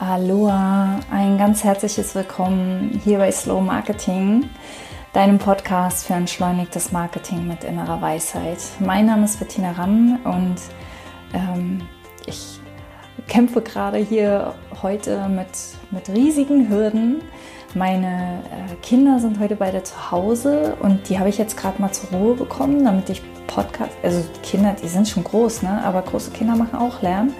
Aloha, ein ganz herzliches Willkommen hier bei Slow Marketing, deinem Podcast für entschleunigtes Marketing mit innerer Weisheit. Mein Name ist Bettina Ramm und ähm, ich kämpfe gerade hier heute mit, mit riesigen Hürden. Meine äh, Kinder sind heute beide zu Hause und die habe ich jetzt gerade mal zur Ruhe bekommen, damit ich Podcast, also Kinder, die sind schon groß, ne? aber große Kinder machen auch Lärm.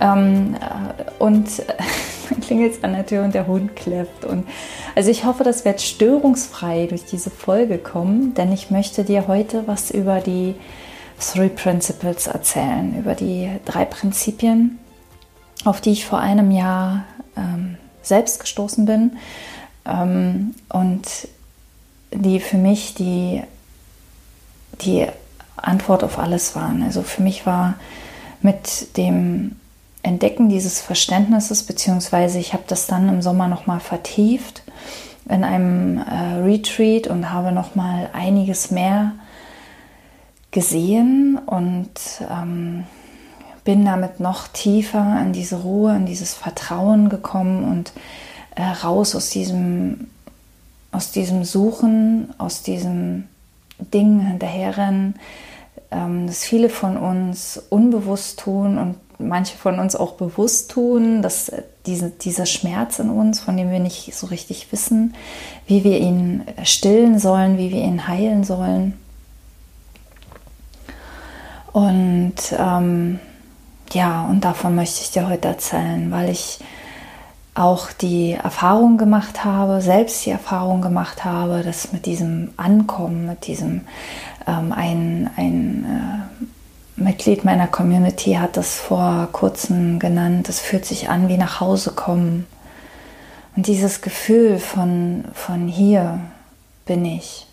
Ähm, äh, und dann klingelt es an der Tür und der Hund kläfft. Und also ich hoffe, das wird störungsfrei durch diese Folge kommen, denn ich möchte dir heute was über die Three Principles erzählen, über die drei Prinzipien, auf die ich vor einem Jahr ähm, selbst gestoßen bin ähm, und die für mich die, die Antwort auf alles waren. Also für mich war mit dem Entdecken dieses Verständnisses, beziehungsweise ich habe das dann im Sommer nochmal vertieft in einem äh, Retreat und habe nochmal einiges mehr gesehen und ähm, bin damit noch tiefer in diese Ruhe, in dieses Vertrauen gekommen und äh, raus aus diesem, aus diesem Suchen, aus diesem Ding hinterherrennen, ähm, das viele von uns unbewusst tun und manche von uns auch bewusst tun, dass diese, dieser Schmerz in uns, von dem wir nicht so richtig wissen, wie wir ihn stillen sollen, wie wir ihn heilen sollen. Und ähm, ja, und davon möchte ich dir heute erzählen, weil ich auch die Erfahrung gemacht habe, selbst die Erfahrung gemacht habe, dass mit diesem Ankommen, mit diesem ähm, ein, ein äh, Mitglied meiner Community hat das vor kurzem genannt. Es fühlt sich an wie nach Hause kommen. Und dieses Gefühl von, von hier bin ich.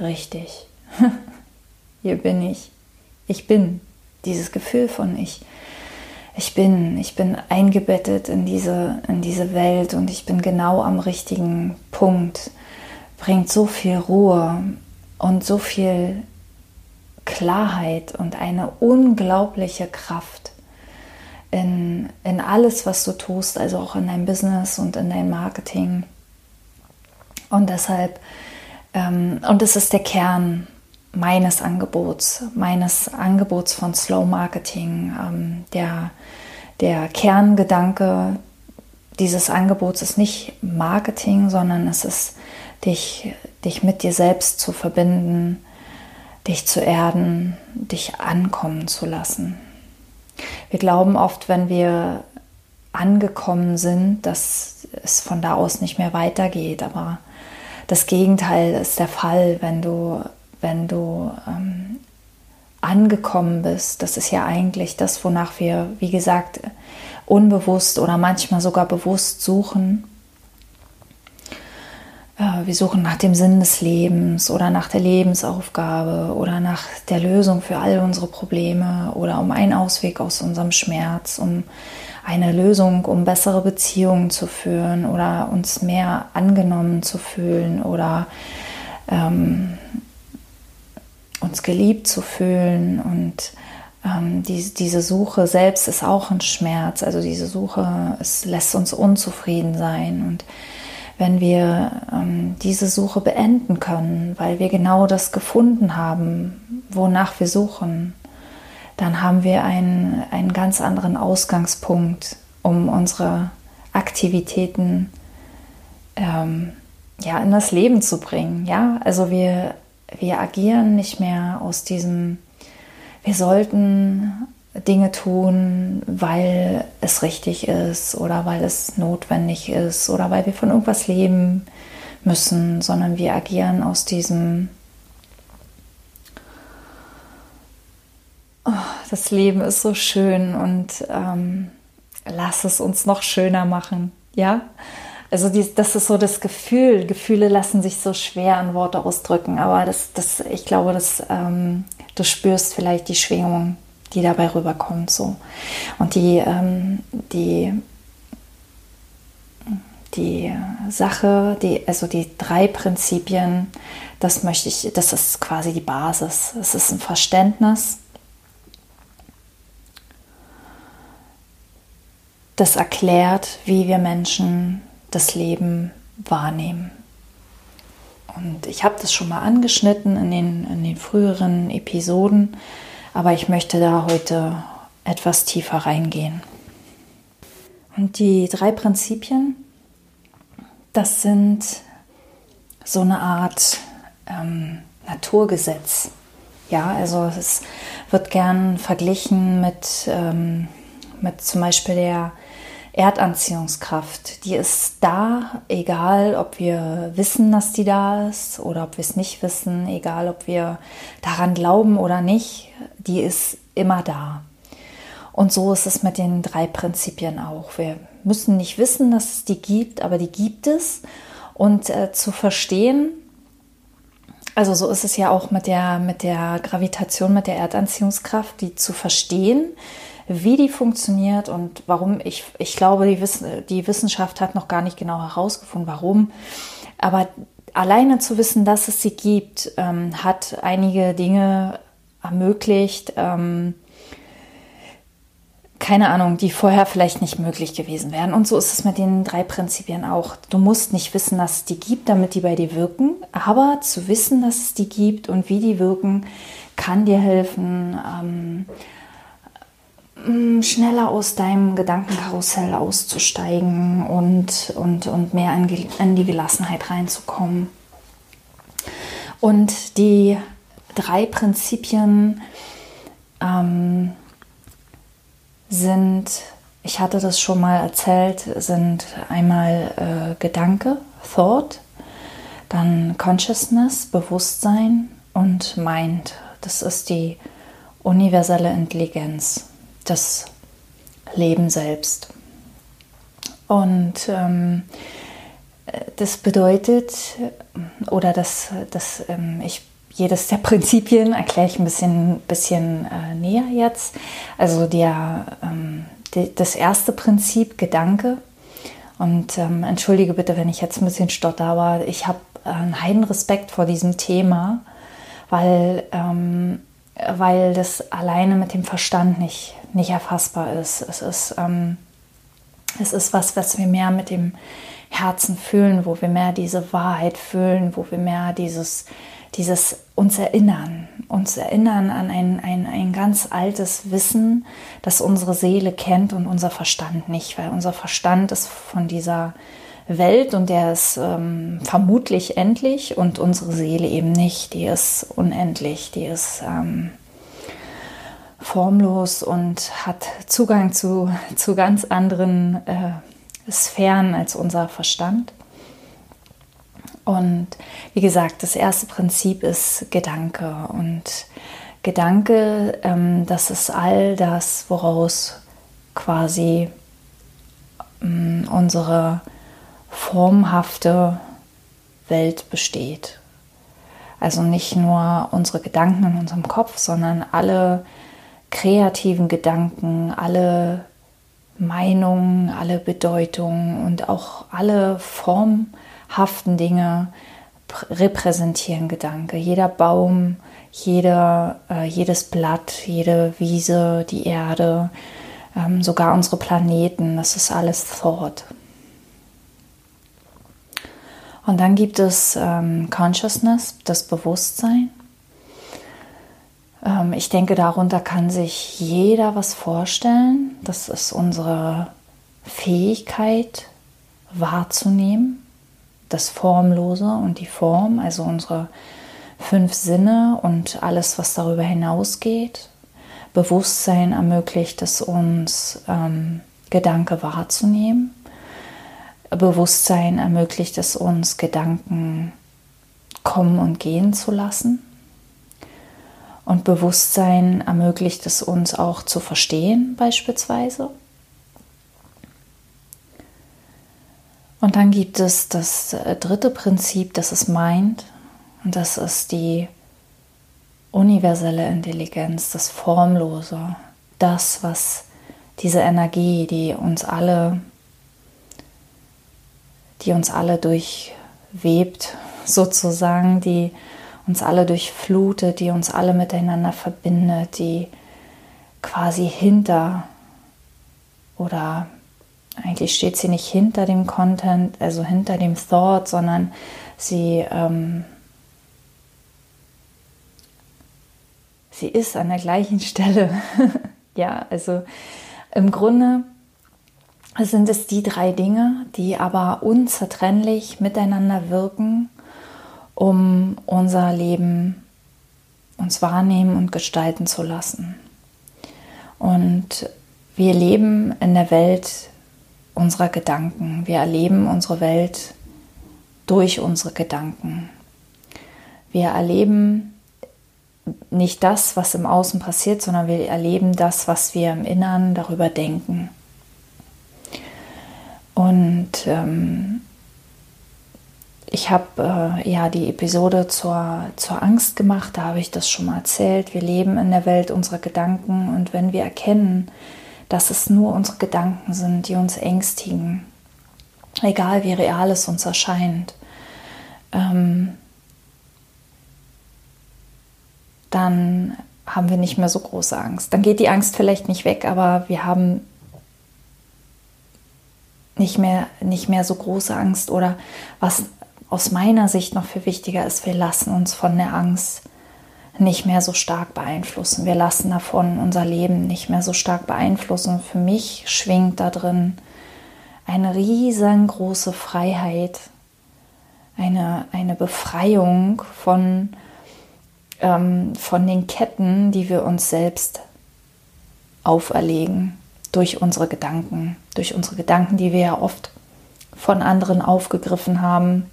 Richtig. hier bin ich. Ich bin. Dieses Gefühl von ich. Ich bin. Ich bin eingebettet in diese, in diese Welt und ich bin genau am richtigen Punkt. Bringt so viel Ruhe und so viel Klarheit und eine unglaubliche Kraft in, in alles, was du tust, also auch in dein Business und in dein Marketing. Und deshalb, ähm, und es ist der Kern meines Angebots, meines Angebots von Slow Marketing. Ähm, der, der Kerngedanke dieses Angebots ist nicht Marketing, sondern es ist dich, dich mit dir selbst zu verbinden, dich zu erden, dich ankommen zu lassen. Wir glauben oft, wenn wir angekommen sind, dass es von da aus nicht mehr weitergeht, aber das Gegenteil ist der Fall, wenn du, wenn du ähm, angekommen bist. Das ist ja eigentlich das, wonach wir, wie gesagt, unbewusst oder manchmal sogar bewusst suchen. Wir suchen nach dem Sinn des Lebens oder nach der Lebensaufgabe oder nach der Lösung für all unsere Probleme oder um einen Ausweg aus unserem Schmerz, um eine Lösung, um bessere Beziehungen zu führen oder uns mehr angenommen zu fühlen oder ähm, uns geliebt zu fühlen. Und ähm, die, diese Suche selbst ist auch ein Schmerz. Also diese Suche, es lässt uns unzufrieden sein und wenn wir ähm, diese Suche beenden können, weil wir genau das gefunden haben, wonach wir suchen, dann haben wir einen, einen ganz anderen Ausgangspunkt, um unsere Aktivitäten ähm, ja, in das Leben zu bringen. Ja? Also wir, wir agieren nicht mehr aus diesem, wir sollten Dinge tun, weil es richtig ist oder weil es notwendig ist oder weil wir von irgendwas leben müssen, sondern wir agieren aus diesem, oh, das Leben ist so schön und ähm, lass es uns noch schöner machen, ja? Also die, das ist so das Gefühl. Gefühle lassen sich so schwer in Worte ausdrücken, aber das, das, ich glaube, dass ähm, du spürst vielleicht die Schwingung die dabei rüberkommt. So. Und die, ähm, die, die Sache, die, also die drei Prinzipien, das möchte ich, das ist quasi die Basis. Es ist ein Verständnis das erklärt, wie wir Menschen das Leben wahrnehmen. Und ich habe das schon mal angeschnitten in den, in den früheren Episoden, aber ich möchte da heute etwas tiefer reingehen. Und die drei Prinzipien, das sind so eine Art ähm, Naturgesetz. Ja, also es wird gern verglichen mit, ähm, mit zum Beispiel der Erdanziehungskraft. Die ist da, egal ob wir wissen, dass die da ist oder ob wir es nicht wissen, egal ob wir daran glauben oder nicht, die ist immer da. Und so ist es mit den drei Prinzipien auch. Wir müssen nicht wissen, dass es die gibt, aber die gibt es. Und äh, zu verstehen, also so ist es ja auch mit der, mit der Gravitation, mit der Erdanziehungskraft, die zu verstehen, wie die funktioniert und warum. Ich, ich glaube, die, Wiss die Wissenschaft hat noch gar nicht genau herausgefunden, warum. Aber alleine zu wissen, dass es sie gibt, ähm, hat einige Dinge ermöglicht, ähm, keine Ahnung, die vorher vielleicht nicht möglich gewesen wären. Und so ist es mit den drei Prinzipien auch. Du musst nicht wissen, dass es die gibt, damit die bei dir wirken, aber zu wissen, dass es die gibt und wie die wirken, kann dir helfen, ähm, schneller aus deinem Gedankenkarussell auszusteigen und, und, und mehr in, in die Gelassenheit reinzukommen. Und die drei Prinzipien, ähm, sind, ich hatte das schon mal erzählt, sind einmal äh, Gedanke, Thought, dann Consciousness, Bewusstsein und Mind. Das ist die universelle Intelligenz, das Leben selbst. Und ähm, das bedeutet, oder das, das ähm, ich jedes der Prinzipien erkläre ich ein bisschen, bisschen äh, näher jetzt. Also der, ähm, die, das erste Prinzip, Gedanke. Und ähm, entschuldige bitte, wenn ich jetzt ein bisschen stotter, aber ich habe einen heiden Respekt vor diesem Thema, weil, ähm, weil das alleine mit dem Verstand nicht, nicht erfassbar ist. Es ist, ähm, es ist was, was wir mehr mit dem Herzen fühlen, wo wir mehr diese Wahrheit fühlen, wo wir mehr dieses dieses uns erinnern, uns erinnern an ein, ein, ein ganz altes Wissen, das unsere Seele kennt und unser Verstand nicht, weil unser Verstand ist von dieser Welt und der ist ähm, vermutlich endlich und unsere Seele eben nicht, die ist unendlich, die ist ähm, formlos und hat Zugang zu, zu ganz anderen äh, Sphären als unser Verstand. Und wie gesagt, das erste Prinzip ist Gedanke. Und Gedanke, ähm, das ist all das, woraus quasi ähm, unsere formhafte Welt besteht. Also nicht nur unsere Gedanken in unserem Kopf, sondern alle kreativen Gedanken, alle Meinungen, alle Bedeutungen und auch alle Formen haften Dinge repräsentieren Gedanke. Jeder Baum, jeder, äh, jedes Blatt, jede Wiese, die Erde, ähm, sogar unsere Planeten, das ist alles Thought. Und dann gibt es ähm, Consciousness, das Bewusstsein. Ähm, ich denke, darunter kann sich jeder was vorstellen. Das ist unsere Fähigkeit wahrzunehmen, das Formlose und die Form, also unsere fünf Sinne und alles, was darüber hinausgeht. Bewusstsein ermöglicht es uns, ähm, Gedanke wahrzunehmen. Bewusstsein ermöglicht es uns, Gedanken kommen und gehen zu lassen. Und Bewusstsein ermöglicht es uns auch zu verstehen beispielsweise. Und dann gibt es das äh, dritte Prinzip, das ist Mind. Und das ist die universelle Intelligenz, das Formlose, das, was diese Energie, die uns alle, die uns alle durchwebt, sozusagen, die uns alle durchflutet, die uns alle miteinander verbindet, die quasi hinter oder eigentlich steht sie nicht hinter dem Content, also hinter dem Thought, sondern sie, ähm, sie ist an der gleichen Stelle. ja, also im Grunde sind es die drei Dinge, die aber unzertrennlich miteinander wirken, um unser Leben uns wahrnehmen und gestalten zu lassen. Und wir leben in der Welt unserer Gedanken. Wir erleben unsere Welt durch unsere Gedanken. Wir erleben nicht das, was im Außen passiert, sondern wir erleben das, was wir im Inneren darüber denken. Und ähm, ich habe äh, ja die Episode zur, zur Angst gemacht, da habe ich das schon mal erzählt. Wir leben in der Welt unserer Gedanken und wenn wir erkennen, dass es nur unsere Gedanken sind, die uns ängstigen, egal wie real es uns erscheint, ähm, dann haben wir nicht mehr so große Angst. Dann geht die Angst vielleicht nicht weg, aber wir haben nicht mehr, nicht mehr so große Angst oder was aus meiner Sicht noch viel wichtiger ist, wir lassen uns von der Angst nicht mehr so stark beeinflussen. Wir lassen davon unser Leben nicht mehr so stark beeinflussen. Für mich schwingt da drin eine riesengroße Freiheit, eine, eine Befreiung von, ähm, von den Ketten, die wir uns selbst auferlegen durch unsere Gedanken, durch unsere Gedanken, die wir ja oft von anderen aufgegriffen haben,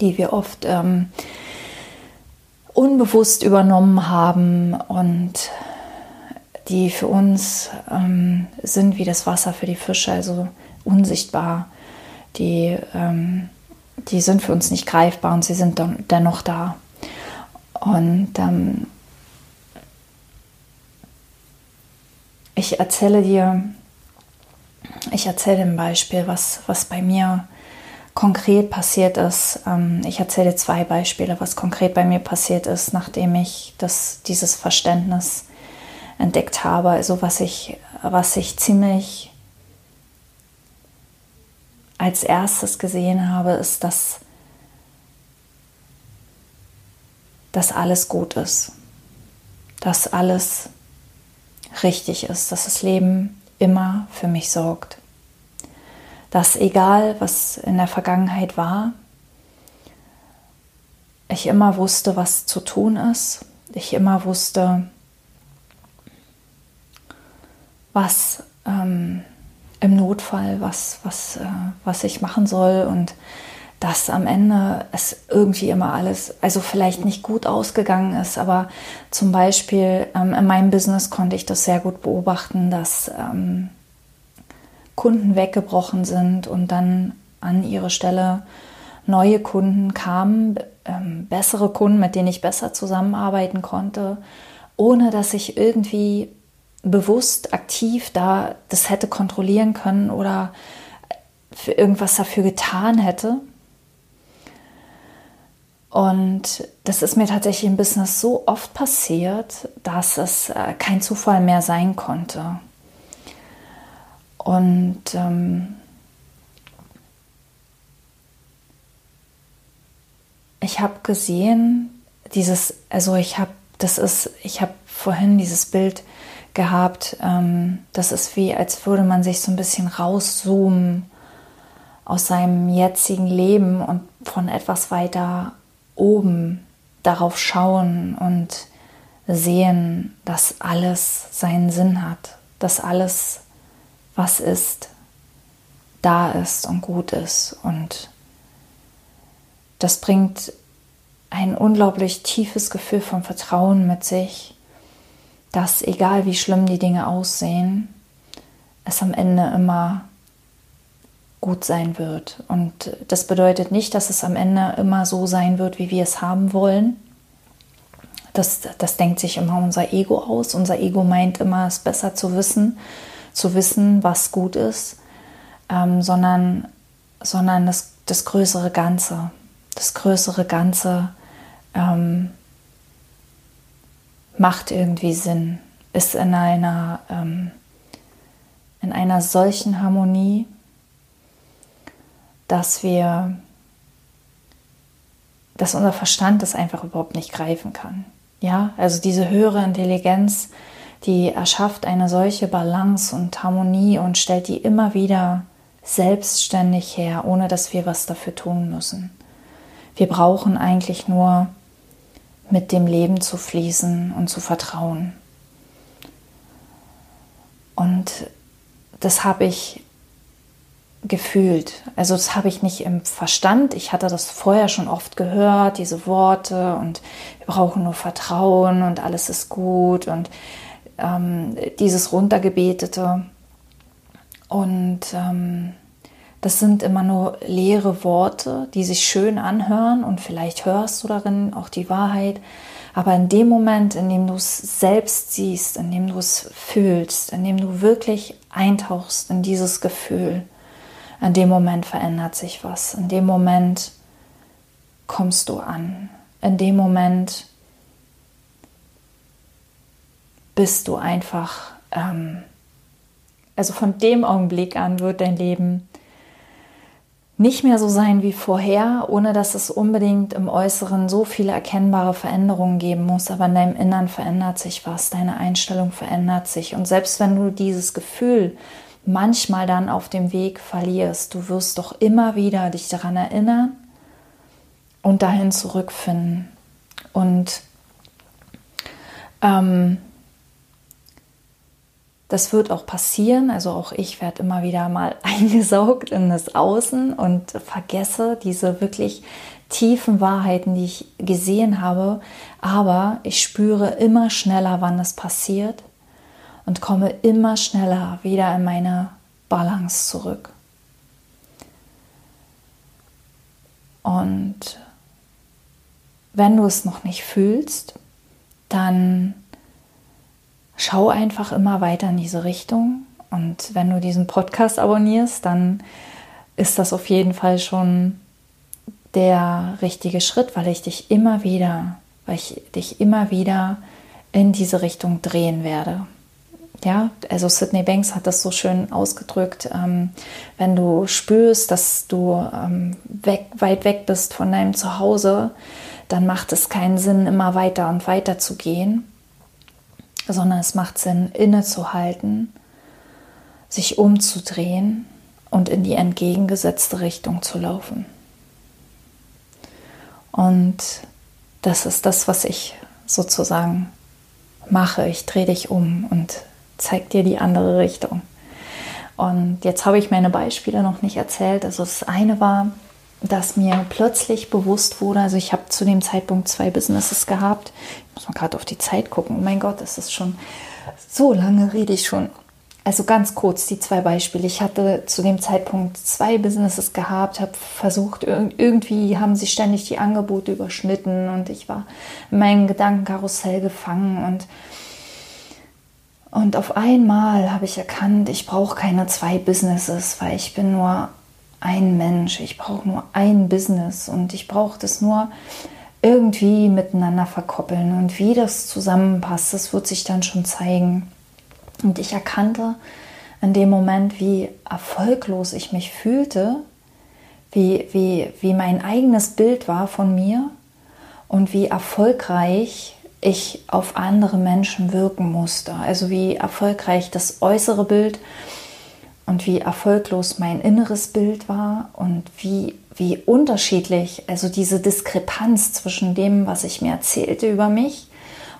die wir oft ähm, unbewusst übernommen haben und die für uns ähm, sind wie das Wasser für die Fische, also unsichtbar. Die, ähm, die sind für uns nicht greifbar und sie sind dennoch da. Und ähm, ich erzähle dir, ich erzähle ein Beispiel, was, was bei mir konkret passiert ist. Ähm, ich erzähle zwei Beispiele, was konkret bei mir passiert ist, nachdem ich das, dieses Verständnis entdeckt habe. Also was ich, was ich ziemlich als erstes gesehen habe, ist, dass, dass alles gut ist, dass alles richtig ist, dass das Leben immer für mich sorgt dass egal, was in der Vergangenheit war, ich immer wusste, was zu tun ist. Ich immer wusste, was ähm, im Notfall, was, was, äh, was ich machen soll und dass am Ende es irgendwie immer alles, also vielleicht nicht gut ausgegangen ist, aber zum Beispiel ähm, in meinem Business konnte ich das sehr gut beobachten, dass ähm, Kunden weggebrochen sind und dann an ihre Stelle neue Kunden kamen, ähm, bessere Kunden, mit denen ich besser zusammenarbeiten konnte, ohne dass ich irgendwie bewusst aktiv da das hätte kontrollieren können oder für irgendwas dafür getan hätte. Und das ist mir tatsächlich im Business so oft passiert, dass es äh, kein Zufall mehr sein konnte. Und ähm, ich habe gesehen, dieses, also ich habe, das ist, ich habe vorhin dieses Bild gehabt, ähm, das ist wie, als würde man sich so ein bisschen rauszoomen aus seinem jetzigen Leben und von etwas weiter oben darauf schauen und sehen, dass alles seinen Sinn hat, dass alles was ist, da ist und gut ist. Und das bringt ein unglaublich tiefes Gefühl von Vertrauen mit sich, dass egal wie schlimm die Dinge aussehen, es am Ende immer gut sein wird. Und das bedeutet nicht, dass es am Ende immer so sein wird, wie wir es haben wollen. Das, das denkt sich immer unser Ego aus. Unser Ego meint immer, es besser zu wissen zu wissen, was gut ist, ähm, sondern, sondern das, das größere Ganze. Das größere Ganze ähm, macht irgendwie Sinn, ist in einer, ähm, in einer solchen Harmonie dass wir, dass unser Verstand das einfach überhaupt nicht greifen kann. Ja, also diese höhere Intelligenz, die erschafft eine solche Balance und Harmonie und stellt die immer wieder selbstständig her, ohne dass wir was dafür tun müssen. Wir brauchen eigentlich nur mit dem Leben zu fließen und zu vertrauen. Und das habe ich gefühlt. Also das habe ich nicht im Verstand. Ich hatte das vorher schon oft gehört, diese Worte und wir brauchen nur Vertrauen und alles ist gut und ähm, dieses runtergebetete. Und ähm, das sind immer nur leere Worte, die sich schön anhören und vielleicht hörst du darin auch die Wahrheit. Aber in dem Moment, in dem du es selbst siehst, in dem du es fühlst, in dem du wirklich eintauchst in dieses Gefühl, in dem Moment verändert sich was. In dem Moment kommst du an. In dem Moment bist du einfach, ähm, also von dem Augenblick an wird dein Leben nicht mehr so sein wie vorher, ohne dass es unbedingt im Äußeren so viele erkennbare Veränderungen geben muss. Aber in deinem Innern verändert sich was, deine Einstellung verändert sich. Und selbst wenn du dieses Gefühl manchmal dann auf dem Weg verlierst, du wirst doch immer wieder dich daran erinnern und dahin zurückfinden. Und ähm, das wird auch passieren. Also auch ich werde immer wieder mal eingesaugt in das Außen und vergesse diese wirklich tiefen Wahrheiten, die ich gesehen habe. Aber ich spüre immer schneller, wann es passiert und komme immer schneller wieder in meine Balance zurück. Und wenn du es noch nicht fühlst, dann schau einfach immer weiter in diese Richtung. Und wenn du diesen Podcast abonnierst, dann ist das auf jeden Fall schon der richtige Schritt, weil ich dich immer wieder, weil ich dich immer wieder in diese Richtung drehen werde. Ja, also Sydney Banks hat das so schön ausgedrückt, ähm, wenn du spürst, dass du ähm, weg, weit weg bist von deinem Zuhause, dann macht es keinen Sinn, immer weiter und weiter zu gehen, sondern es macht Sinn, innezuhalten, sich umzudrehen und in die entgegengesetzte Richtung zu laufen. Und das ist das, was ich sozusagen mache. Ich drehe dich um und zeige dir die andere Richtung. Und jetzt habe ich meine Beispiele noch nicht erzählt. Also das eine war, dass mir plötzlich bewusst wurde, also ich habe zu dem Zeitpunkt zwei Businesses gehabt. Ich muss mal gerade auf die Zeit gucken. Oh mein Gott, das ist schon so lange rede ich schon. Also ganz kurz die zwei Beispiele. Ich hatte zu dem Zeitpunkt zwei Businesses gehabt, habe versucht, irgendwie haben sie ständig die Angebote überschnitten und ich war in meinem Gedankenkarussell gefangen und und auf einmal habe ich erkannt, ich brauche keine zwei Businesses, weil ich bin nur ein Mensch, ich brauche nur ein Business und ich brauche das nur irgendwie miteinander verkoppeln und wie das zusammenpasst, das wird sich dann schon zeigen. Und ich erkannte in dem Moment, wie erfolglos ich mich fühlte, wie, wie, wie mein eigenes Bild war von mir und wie erfolgreich ich auf andere Menschen wirken musste. Also wie erfolgreich das äußere Bild und wie erfolglos mein inneres Bild war und wie, wie unterschiedlich, also diese Diskrepanz zwischen dem, was ich mir erzählte über mich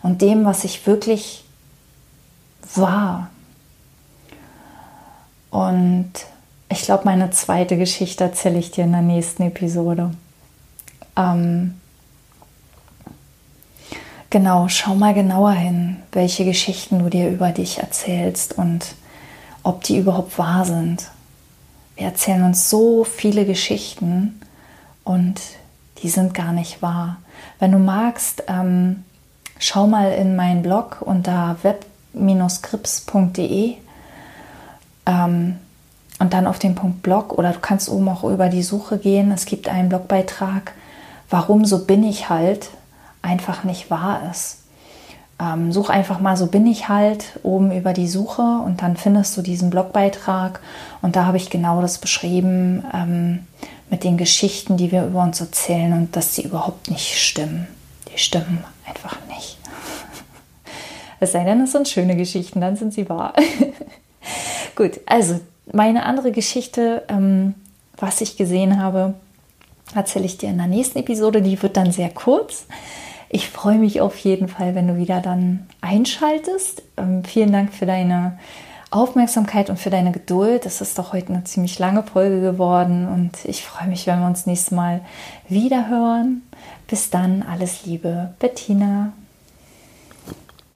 und dem, was ich wirklich war. Und ich glaube, meine zweite Geschichte erzähle ich dir in der nächsten Episode. Ähm, genau, schau mal genauer hin, welche Geschichten du dir über dich erzählst und ob die überhaupt wahr sind. Wir erzählen uns so viele Geschichten und die sind gar nicht wahr. Wenn du magst, ähm, schau mal in meinen Blog unter web-grips.de ähm, und dann auf den Punkt Blog oder du kannst oben auch über die Suche gehen. Es gibt einen Blogbeitrag, warum so bin ich halt einfach nicht wahr ist. ähm, such einfach mal, so bin ich halt, oben über die Suche und dann findest du diesen Blogbeitrag und da habe ich genau das beschrieben ähm, mit den Geschichten, die wir über uns erzählen und dass sie überhaupt nicht stimmen. Die stimmen einfach nicht. Es sei denn, es sind schöne Geschichten, dann sind sie wahr. Gut, also meine andere Geschichte, ähm, was ich gesehen habe, erzähle ich dir in der nächsten Episode. Die wird dann sehr kurz. Ich freue mich auf jeden Fall, wenn du wieder dann einschaltest. Ähm, vielen Dank für deine Aufmerksamkeit und für deine Geduld. Das ist doch heute eine ziemlich lange Folge geworden und ich freue mich, wenn wir uns nächstes Mal wieder hören. Bis dann, alles Liebe, Bettina.